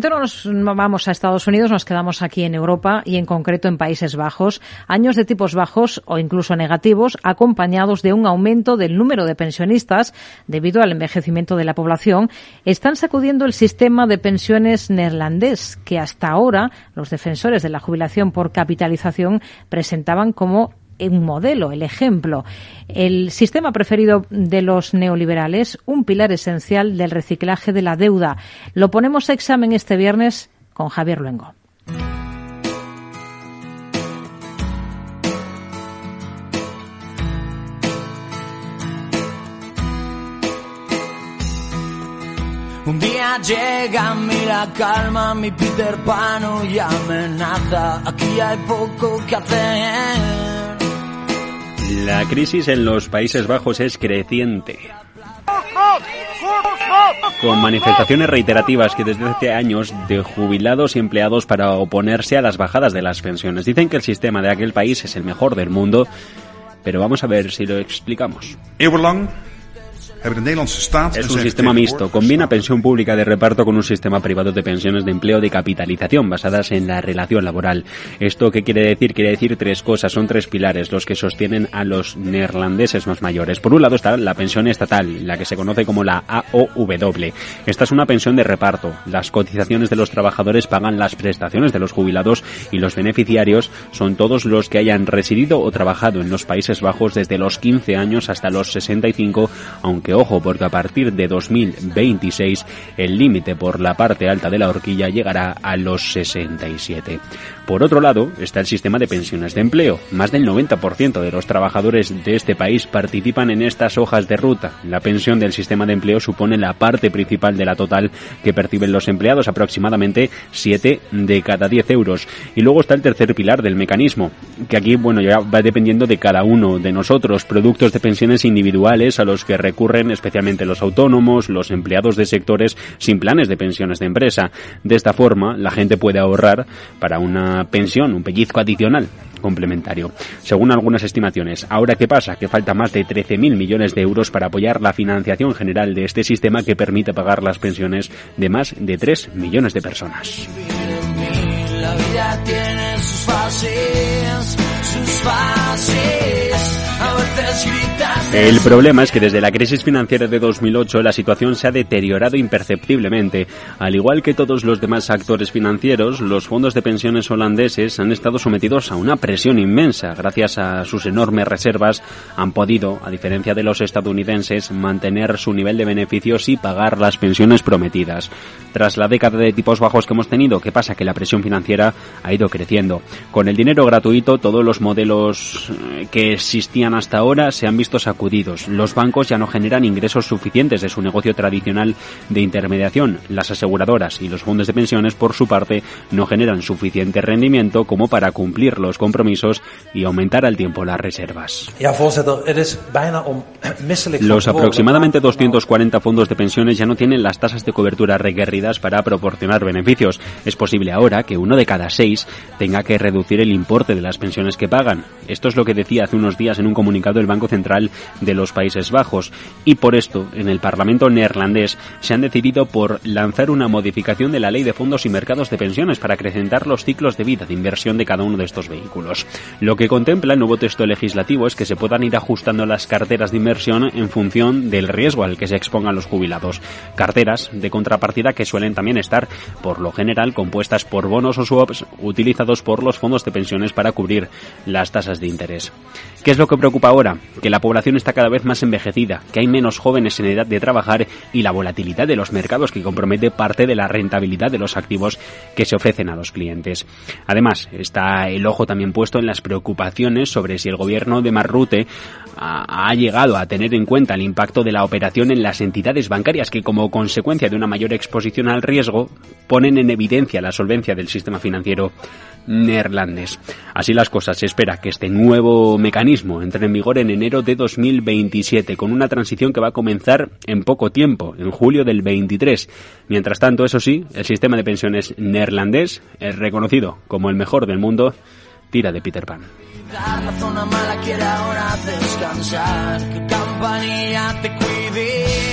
no nos vamos a Estados Unidos, nos quedamos aquí en Europa y en concreto en Países Bajos. Años de tipos bajos o incluso negativos acompañados de un aumento del número de pensionistas debido al envejecimiento de la población están sacudiendo el sistema de pensiones neerlandés que hasta ahora los defensores de la jubilación por capitalización presentaban como un modelo, el ejemplo. El sistema preferido de los neoliberales, un pilar esencial del reciclaje de la deuda. Lo ponemos a examen este viernes con Javier Luengo. Un día llega a la calma, mi Peter Pan y amenaza. Aquí hay poco que hacer. La crisis en los Países Bajos es creciente. Con manifestaciones reiterativas que desde hace años de jubilados y empleados para oponerse a las bajadas de las pensiones. Dicen que el sistema de aquel país es el mejor del mundo, pero vamos a ver si lo explicamos. Es un sistema mixto, combina pensión pública de reparto con un sistema privado de pensiones de empleo de capitalización basadas en la relación laboral. ¿Esto qué quiere decir? Quiere decir tres cosas, son tres pilares los que sostienen a los neerlandeses más mayores. Por un lado está la pensión estatal, la que se conoce como la AOW. Esta es una pensión de reparto. Las cotizaciones de los trabajadores pagan las prestaciones de los jubilados y los beneficiarios son todos los que hayan residido o trabajado en los Países Bajos desde los 15 años hasta los 65, aunque ojo, porque a partir de 2026 el límite por la parte alta de la horquilla llegará a los 67. Por otro lado, está el sistema de pensiones de empleo. Más del 90% de los trabajadores de este país participan en estas hojas de ruta. La pensión del sistema de empleo supone la parte principal de la total que perciben los empleados, aproximadamente 7 de cada 10 euros. Y luego está el tercer pilar del mecanismo, que aquí, bueno, ya va dependiendo de cada uno de nosotros. Productos de pensiones individuales a los que recurren especialmente los autónomos, los empleados de sectores sin planes de pensiones de empresa. De esta forma, la gente puede ahorrar para una pensión, un pellizco adicional complementario. Según algunas estimaciones, ¿ahora qué pasa? Que falta más de 13.000 millones de euros para apoyar la financiación general de este sistema que permite pagar las pensiones de más de 3 millones de personas. El problema es que desde la crisis financiera de 2008 la situación se ha deteriorado imperceptiblemente. Al igual que todos los demás actores financieros, los fondos de pensiones holandeses han estado sometidos a una presión inmensa. Gracias a sus enormes reservas han podido, a diferencia de los estadounidenses, mantener su nivel de beneficios y pagar las pensiones prometidas. Tras la década de tipos bajos que hemos tenido, ¿qué pasa? Que la presión financiera ha ido creciendo. Con el dinero gratuito, todos los modelos eh, que existían hasta ahora se han visto sacudidos los bancos ya no generan ingresos suficientes de su negocio tradicional de intermediación. Las aseguradoras y los fondos de pensiones, por su parte, no generan suficiente rendimiento como para cumplir los compromisos y aumentar al tiempo las reservas. Los aproximadamente 240 fondos de pensiones ya no tienen las tasas de cobertura requeridas para proporcionar beneficios. Es posible ahora que uno de cada seis tenga que reducir el importe de las pensiones que pagan. Esto es lo que decía hace unos días en un comunicado el Banco Central de los Países Bajos y por esto en el Parlamento neerlandés se han decidido por lanzar una modificación de la ley de fondos y mercados de pensiones para acrecentar los ciclos de vida de inversión de cada uno de estos vehículos. Lo que contempla el nuevo texto legislativo es que se puedan ir ajustando las carteras de inversión en función del riesgo al que se expongan los jubilados. Carteras de contrapartida que suelen también estar, por lo general, compuestas por bonos o swaps utilizados por los fondos de pensiones para cubrir las tasas de interés. ¿Qué es lo que preocupa ahora? Que la población está cada vez más envejecida, que hay menos jóvenes en edad de trabajar y la volatilidad de los mercados que compromete parte de la rentabilidad de los activos que se ofrecen a los clientes. Además, está el ojo también puesto en las preocupaciones sobre si el gobierno de Marrute ha llegado a tener en cuenta el impacto de la operación en las entidades bancarias que como consecuencia de una mayor exposición al riesgo ponen en evidencia la solvencia del sistema financiero neerlandés. Así las cosas, se espera que este nuevo mecanismo entre en vigor en enero de 2027, con una transición que va a comenzar en poco tiempo, en julio del 23. Mientras tanto, eso sí, el sistema de pensiones neerlandés es reconocido como el mejor del mundo, tira de Peter Pan. La zona mala quiere ahora descansar, que campanilla te cuide.